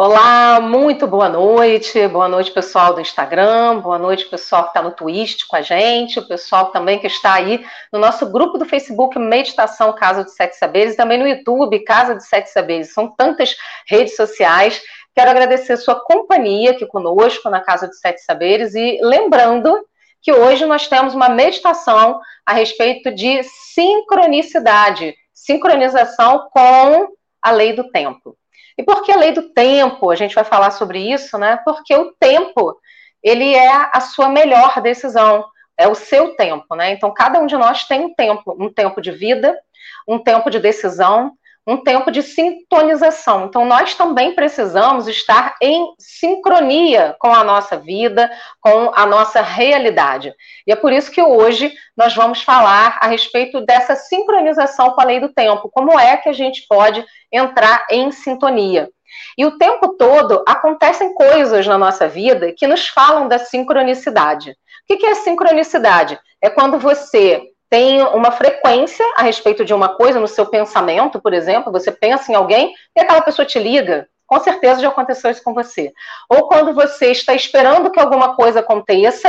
Olá, muito boa noite. Boa noite, pessoal do Instagram. Boa noite, pessoal que está no Twitch com a gente. O pessoal também que está aí no nosso grupo do Facebook Meditação Casa de Sete Saberes. Também no YouTube Casa de Sete Saberes. São tantas redes sociais. Quero agradecer sua companhia aqui conosco na Casa de Sete Saberes. E lembrando que hoje nós temos uma meditação a respeito de sincronicidade sincronização com a lei do tempo. E por que a lei do tempo? A gente vai falar sobre isso, né? Porque o tempo, ele é a sua melhor decisão, é o seu tempo, né? Então, cada um de nós tem um tempo, um tempo de vida, um tempo de decisão, um tempo de sintonização. Então, nós também precisamos estar em sincronia com a nossa vida, com a nossa realidade. E é por isso que hoje nós vamos falar a respeito dessa sincronização com a lei do tempo. Como é que a gente pode entrar em sintonia? E o tempo todo acontecem coisas na nossa vida que nos falam da sincronicidade. O que é sincronicidade? É quando você tem uma frequência a respeito de uma coisa no seu pensamento, por exemplo, você pensa em alguém e aquela pessoa te liga. Com certeza já aconteceu isso com você. Ou quando você está esperando que alguma coisa aconteça,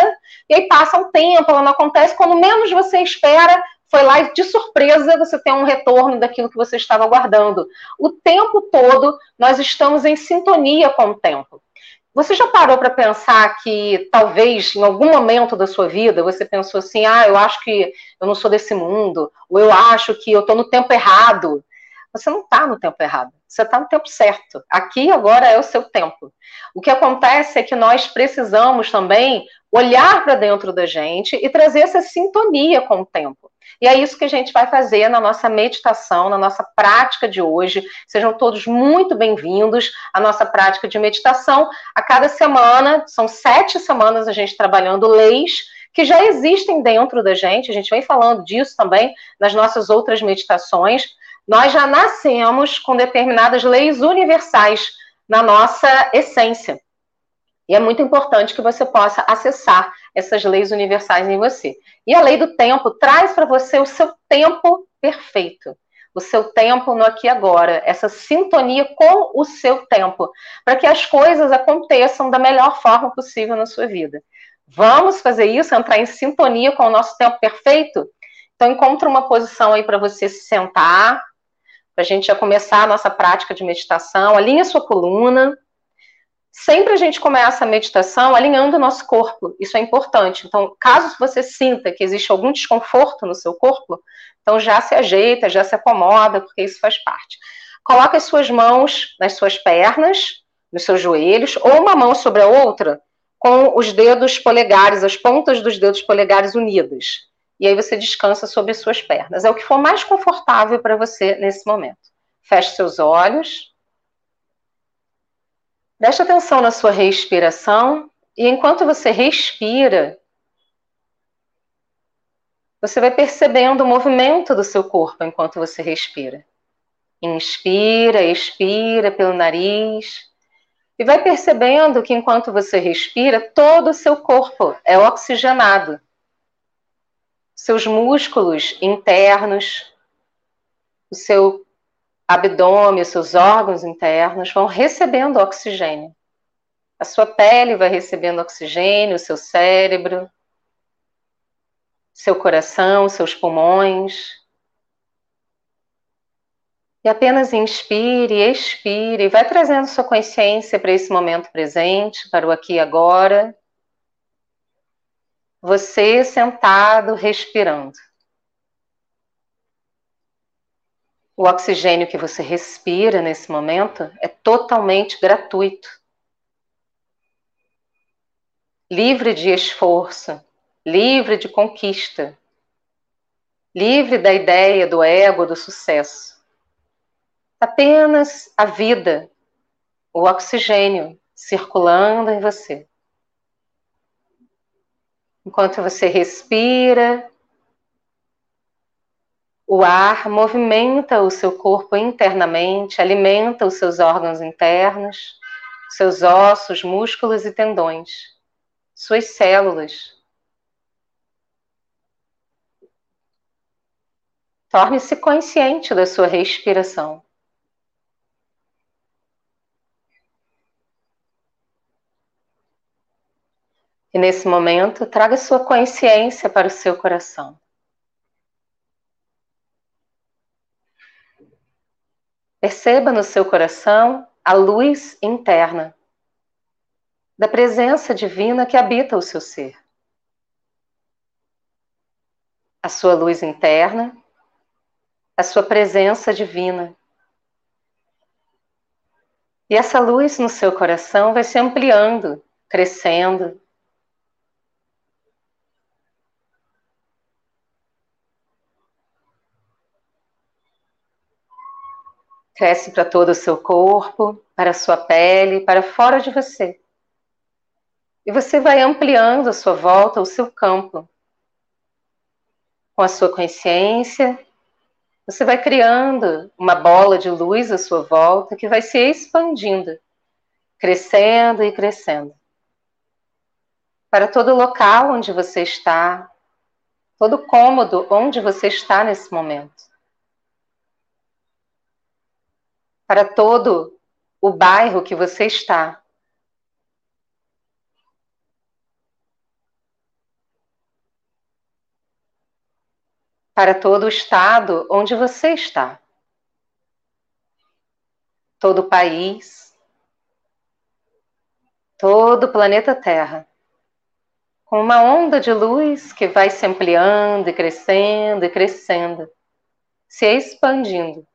e aí passa um tempo, ela não acontece, quando menos você espera, foi lá e de surpresa você tem um retorno daquilo que você estava aguardando. O tempo todo nós estamos em sintonia com o tempo. Você já parou para pensar que talvez em algum momento da sua vida você pensou assim: ah, eu acho que eu não sou desse mundo, ou eu acho que eu estou no tempo errado. Você não está no tempo errado, você está no tempo certo. Aqui agora é o seu tempo. O que acontece é que nós precisamos também olhar para dentro da gente e trazer essa sintonia com o tempo. E é isso que a gente vai fazer na nossa meditação, na nossa prática de hoje. Sejam todos muito bem-vindos à nossa prática de meditação. A cada semana, são sete semanas a gente trabalhando leis que já existem dentro da gente, a gente vem falando disso também nas nossas outras meditações. Nós já nascemos com determinadas leis universais na nossa essência. E é muito importante que você possa acessar essas leis universais em você. E a lei do tempo traz para você o seu tempo perfeito. O seu tempo no aqui e agora, essa sintonia com o seu tempo, para que as coisas aconteçam da melhor forma possível na sua vida. Vamos fazer isso, entrar em sintonia com o nosso tempo perfeito? Então, encontre uma posição aí para você se sentar, para a gente já começar a nossa prática de meditação. Alinhe a sua coluna, Sempre a gente começa a meditação alinhando o nosso corpo, isso é importante. Então, caso você sinta que existe algum desconforto no seu corpo, então já se ajeita, já se acomoda, porque isso faz parte. Coloque as suas mãos nas suas pernas, nos seus joelhos, ou uma mão sobre a outra, com os dedos polegares, as pontas dos dedos polegares unidas. E aí você descansa sobre as suas pernas. É o que for mais confortável para você nesse momento. Feche seus olhos. Preste atenção na sua respiração e enquanto você respira, você vai percebendo o movimento do seu corpo enquanto você respira. Inspira, expira pelo nariz e vai percebendo que enquanto você respira, todo o seu corpo é oxigenado. Seus músculos internos, o seu abdômen, seus órgãos internos vão recebendo oxigênio. A sua pele vai recebendo oxigênio, o seu cérebro, seu coração, seus pulmões. E apenas inspire, expire, vai trazendo sua consciência para esse momento presente, para o aqui e agora. Você sentado, respirando. O oxigênio que você respira nesse momento é totalmente gratuito. Livre de esforço, livre de conquista, livre da ideia do ego, do sucesso. Apenas a vida, o oxigênio circulando em você. Enquanto você respira, o ar movimenta o seu corpo internamente, alimenta os seus órgãos internos, seus ossos, músculos e tendões, suas células. Torne-se consciente da sua respiração. E nesse momento, traga sua consciência para o seu coração. Perceba no seu coração a luz interna da presença divina que habita o seu ser. A sua luz interna, a sua presença divina. E essa luz no seu coração vai se ampliando, crescendo, Cresce para todo o seu corpo, para a sua pele, para fora de você. E você vai ampliando a sua volta, o seu campo. Com a sua consciência, você vai criando uma bola de luz à sua volta que vai se expandindo, crescendo e crescendo. Para todo local onde você está, todo cômodo onde você está nesse momento. Para todo o bairro que você está. Para todo o estado onde você está. Todo o país. Todo o planeta Terra. Com uma onda de luz que vai se ampliando e crescendo e crescendo, se expandindo.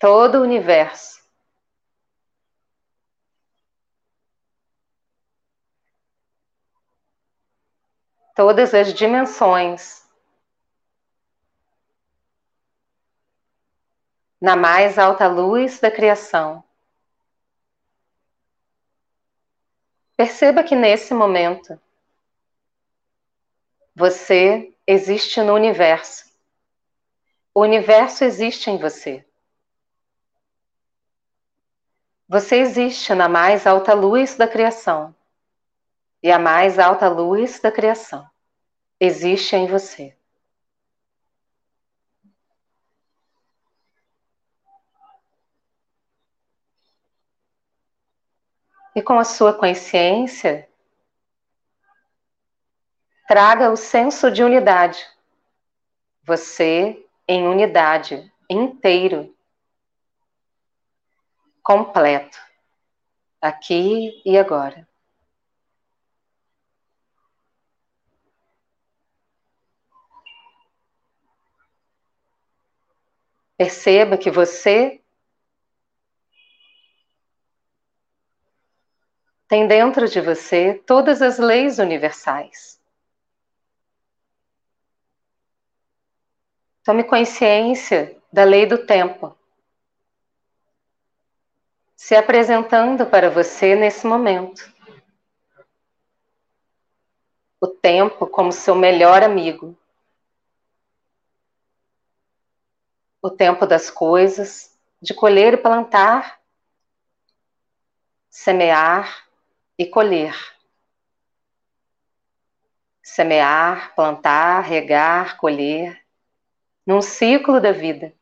Todo o universo. Todas as dimensões. Na mais alta luz da criação. Perceba que nesse momento você existe no universo. O universo existe em você. Você existe na mais alta luz da criação. E a mais alta luz da criação existe em você. E com a sua consciência, traga o senso de unidade. Você em unidade, inteiro completo, aqui e agora. Perceba que você tem dentro de você todas as leis universais. Tome consciência da lei do tempo se apresentando para você nesse momento. O tempo como seu melhor amigo. O tempo das coisas, de colher e plantar, semear e colher. Semear, plantar, regar, colher, num ciclo da vida.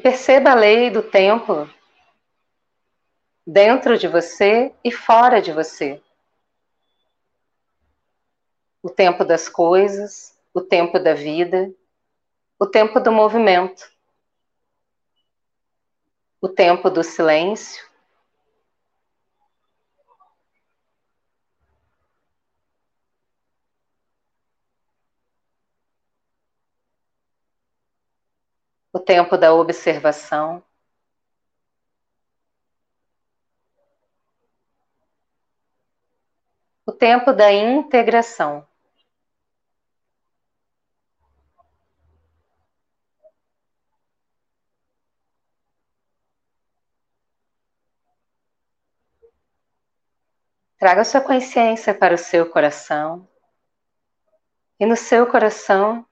Perceba a lei do tempo dentro de você e fora de você. O tempo das coisas, o tempo da vida, o tempo do movimento, o tempo do silêncio, o tempo da observação. O tempo da integração. Traga sua consciência para o seu coração. E no seu coração,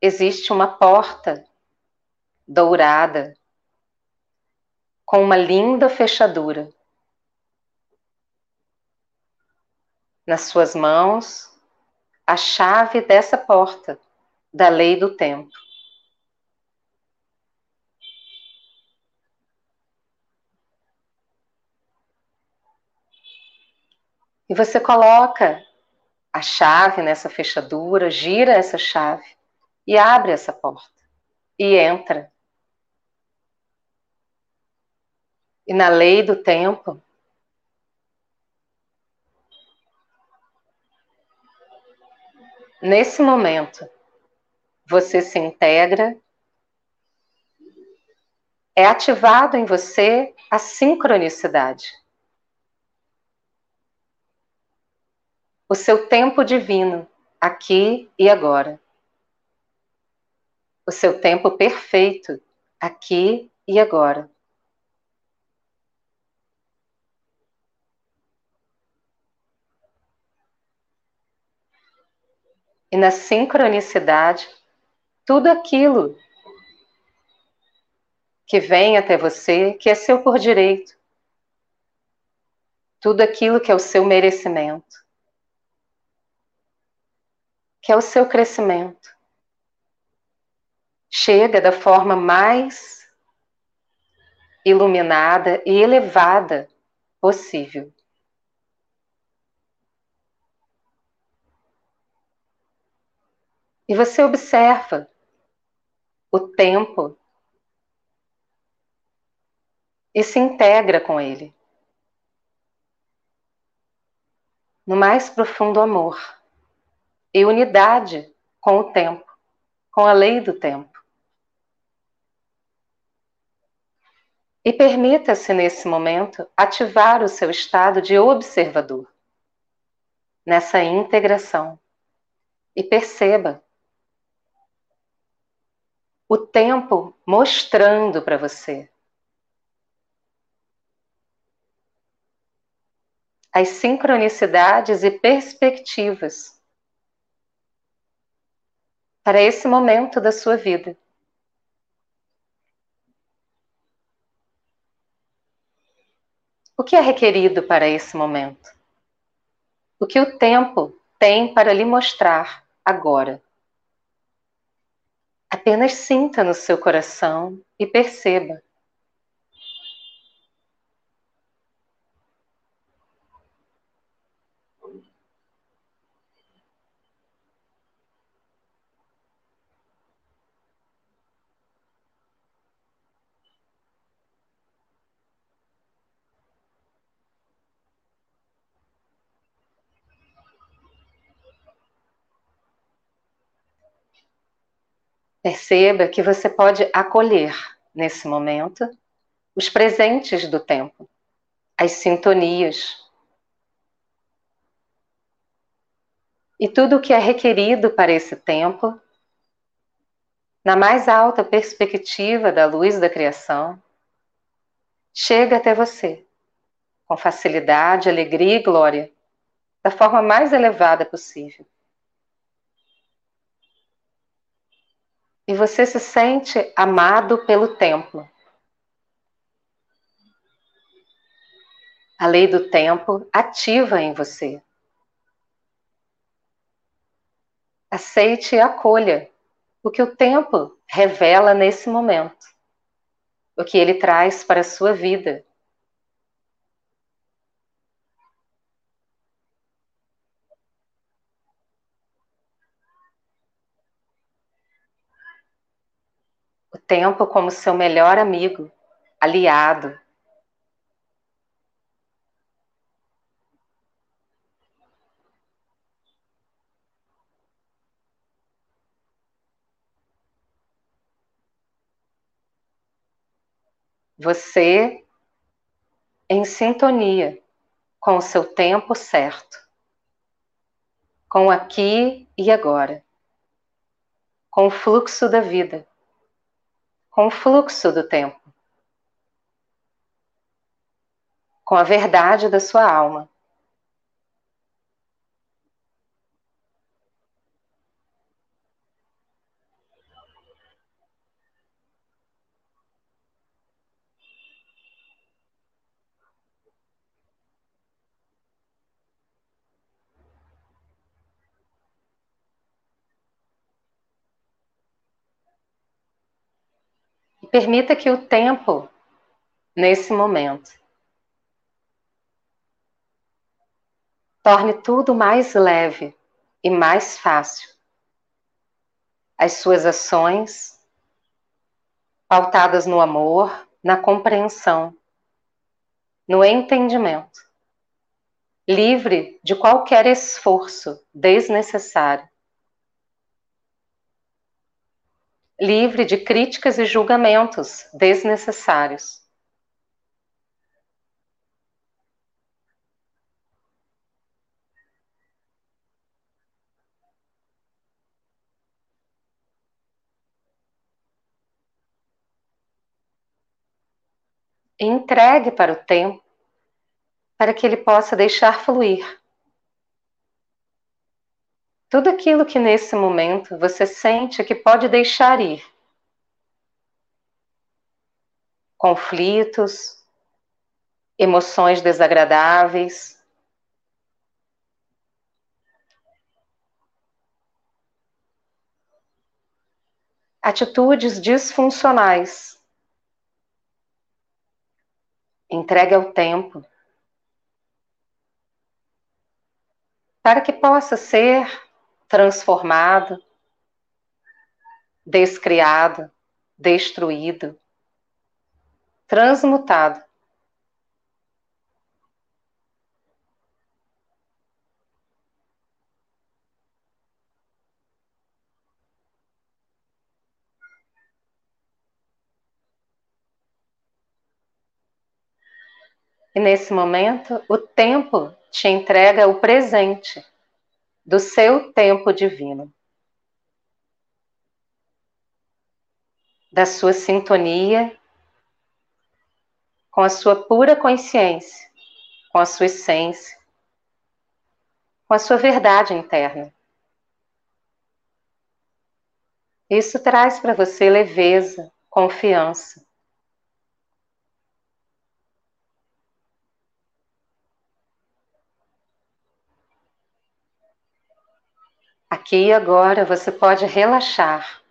existe uma porta dourada com uma linda fechadura. Nas suas mãos, a chave dessa porta da lei do tempo. E você coloca a chave nessa fechadura, gira essa chave e abre essa porta e entra. E na lei do tempo, nesse momento, você se integra, é ativado em você a sincronicidade. O seu tempo divino, aqui e agora. O seu tempo perfeito, aqui e agora. E na sincronicidade, tudo aquilo que vem até você, que é seu por direito, tudo aquilo que é o seu merecimento, que é o seu crescimento, chega da forma mais iluminada e elevada possível. E você observa o tempo e se integra com ele. No mais profundo amor e unidade com o tempo, com a lei do tempo. E permita-se nesse momento ativar o seu estado de observador nessa integração e perceba o tempo mostrando para você as sincronicidades e perspectivas para esse momento da sua vida. O que é requerido para esse momento? O que o tempo tem para lhe mostrar agora? Apenas sinta no seu coração e perceba. Perceba que você pode acolher nesse momento os presentes do tempo, as sintonias. E tudo o que é requerido para esse tempo, na mais alta perspectiva da luz da criação, chega até você, com facilidade, alegria e glória, da forma mais elevada possível. E você se sente amado pelo templo. A lei do tempo ativa em você. Aceite e acolha o que o tempo revela nesse momento, o que ele traz para a sua vida. Tempo como seu melhor amigo, aliado. Você em sintonia com o seu tempo certo, com aqui e agora, com o fluxo da vida com o fluxo do tempo, com a verdade da sua alma. Permita que o tempo, nesse momento, torne tudo mais leve e mais fácil. As suas ações, pautadas no amor, na compreensão, no entendimento, livre de qualquer esforço desnecessário, livre de críticas e julgamentos desnecessários. entregue para o tempo, para que ele possa deixar fluir. Tudo aquilo que nesse momento você sente que pode deixar ir. Conflitos, emoções desagradáveis, atitudes disfuncionais. Entregue ao tempo, para que possa ser transformado, descriado, destruído, transmutado. E nesse momento, o tempo te entrega o presente do seu tempo divino, da sua sintonia com a sua pura consciência, com a sua essência, com a sua verdade interna. Isso traz para você leveza, confiança. Aqui e agora você pode relaxar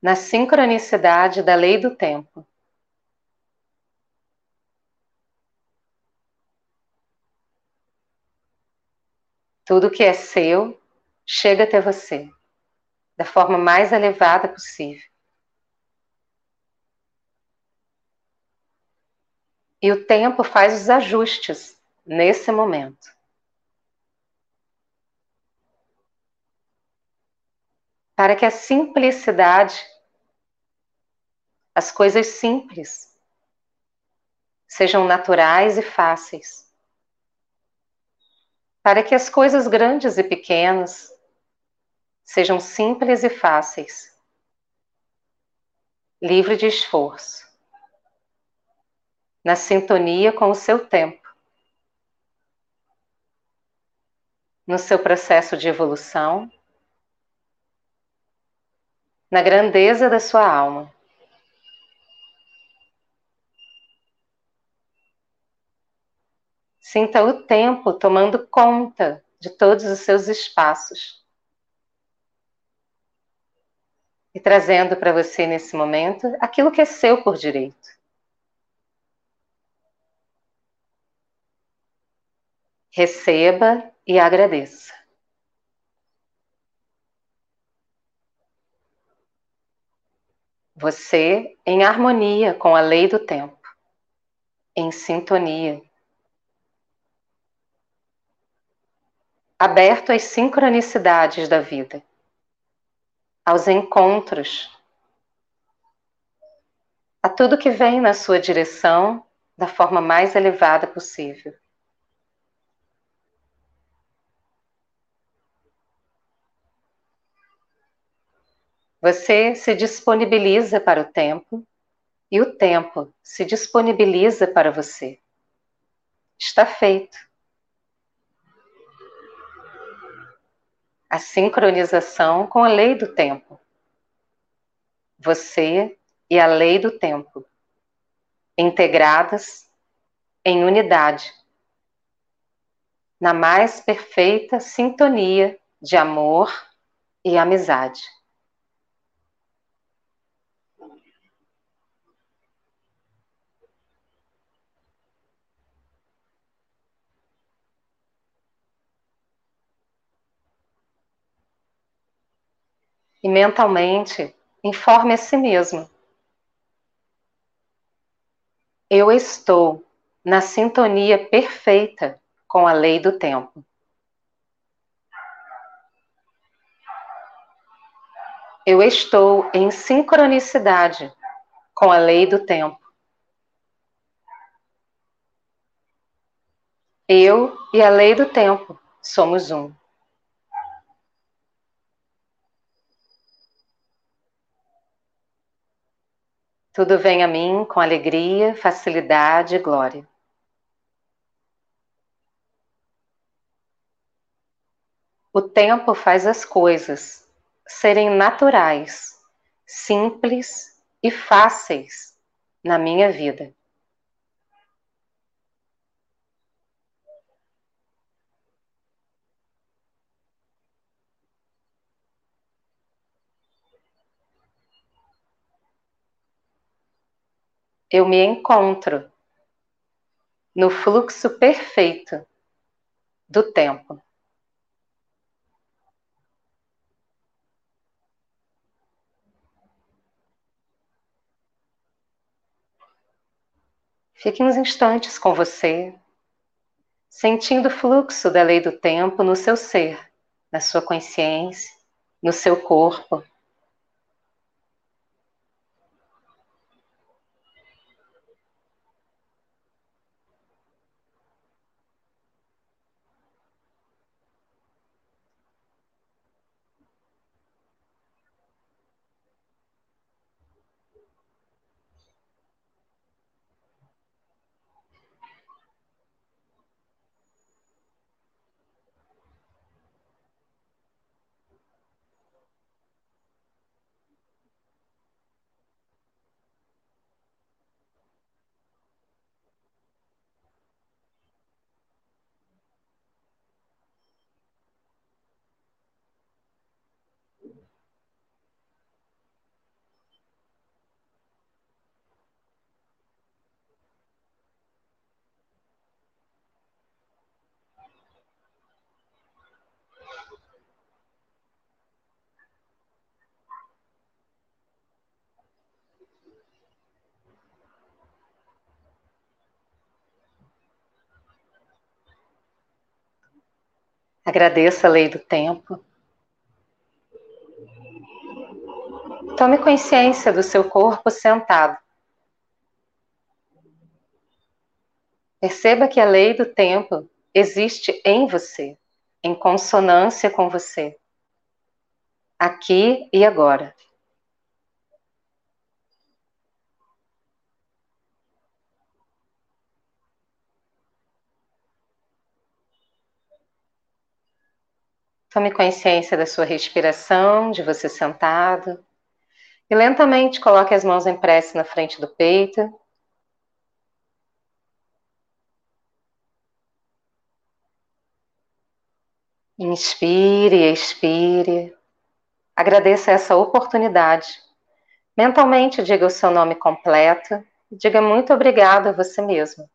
na sincronicidade da lei do tempo. Tudo que é seu chega até você da forma mais elevada possível. E o tempo faz os ajustes nesse momento. Para que a simplicidade, as coisas simples, sejam naturais e fáceis. Para que as coisas grandes e pequenas sejam simples e fáceis, livre de esforço, na sintonia com o seu tempo, no seu processo de evolução na grandeza da sua alma. Sinta o tempo tomando conta de todos os seus espaços. E trazendo para você nesse momento aquilo que é seu por direito. Receba e agradeça. Você em harmonia com a lei do tempo, em sintonia. Aberto às sincronicidades da vida, aos encontros, a tudo que vem na sua direção da forma mais elevada possível. Você se disponibiliza para o tempo e o tempo se disponibiliza para você. Está feito. A sincronização com a lei do tempo. Você e a lei do tempo, integradas em unidade, na mais perfeita sintonia de amor e amizade. E mentalmente, informe a si mesmo. Eu estou na sintonia perfeita com a lei do tempo. Eu estou em sincronicidade com a lei do tempo. Eu e a lei do tempo somos um. Tudo vem a mim com alegria, facilidade e glória. O tempo faz as coisas serem naturais, simples e fáceis na minha vida. Eu me encontro no fluxo perfeito do tempo. Fique uns instantes com você, sentindo o fluxo da lei do tempo no seu ser, na sua consciência, no seu corpo. Agradeça a lei do tempo. Tome consciência do seu corpo sentado. Perceba que a lei do tempo existe em você, em consonância com você, aqui e agora. Tome consciência da sua respiração, de você sentado. E lentamente coloque as mãos em prece na frente do peito. Inspire expire. Agradeça essa oportunidade. Mentalmente diga o seu nome completo. Diga muito obrigado a você mesmo.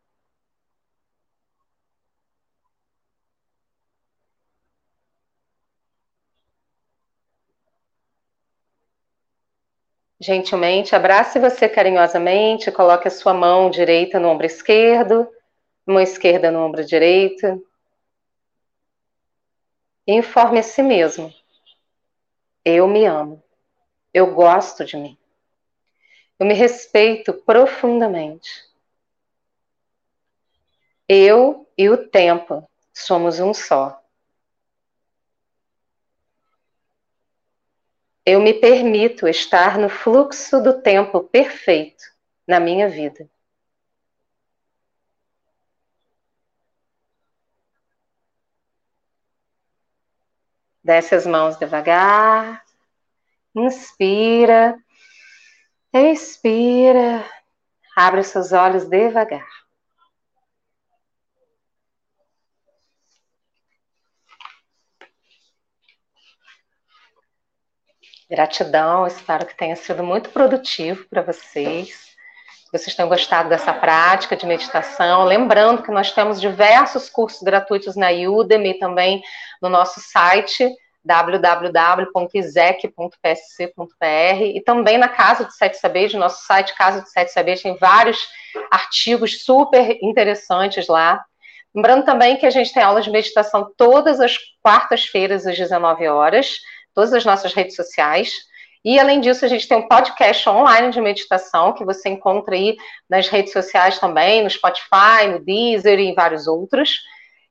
Gentilmente, abrace você carinhosamente, coloque a sua mão direita no ombro esquerdo, mão esquerda no ombro direito. E informe a si mesmo. Eu me amo. Eu gosto de mim. Eu me respeito profundamente. Eu e o tempo somos um só. Eu me permito estar no fluxo do tempo perfeito na minha vida. Desce as mãos devagar. Inspira. Expira. Abre os seus olhos devagar. Gratidão, espero que tenha sido muito produtivo para vocês. Vocês tenham gostado dessa prática de meditação. Lembrando que nós temos diversos cursos gratuitos na Udemy também no nosso site www.isec.psc.br e também na Casa de Sete Saberes, nosso site Casa de Sete Saberes, tem vários artigos super interessantes lá. Lembrando também que a gente tem aulas de meditação todas as quartas-feiras às 19 horas, todas as nossas redes sociais. E além disso, a gente tem um podcast online de meditação que você encontra aí nas redes sociais também, no Spotify, no Deezer e em vários outros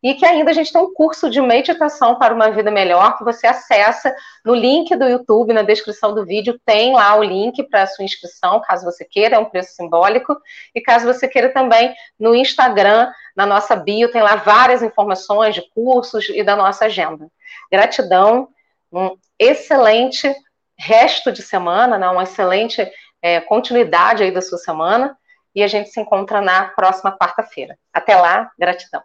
e que ainda a gente tem um curso de meditação para uma vida melhor que você acessa no link do YouTube, na descrição do vídeo, tem lá o link para a sua inscrição, caso você queira, é um preço simbólico, e caso você queira também no Instagram, na nossa bio, tem lá várias informações de cursos e da nossa agenda. Gratidão, um excelente resto de semana, né, uma excelente é, continuidade aí da sua semana, e a gente se encontra na próxima quarta-feira. Até lá, gratidão.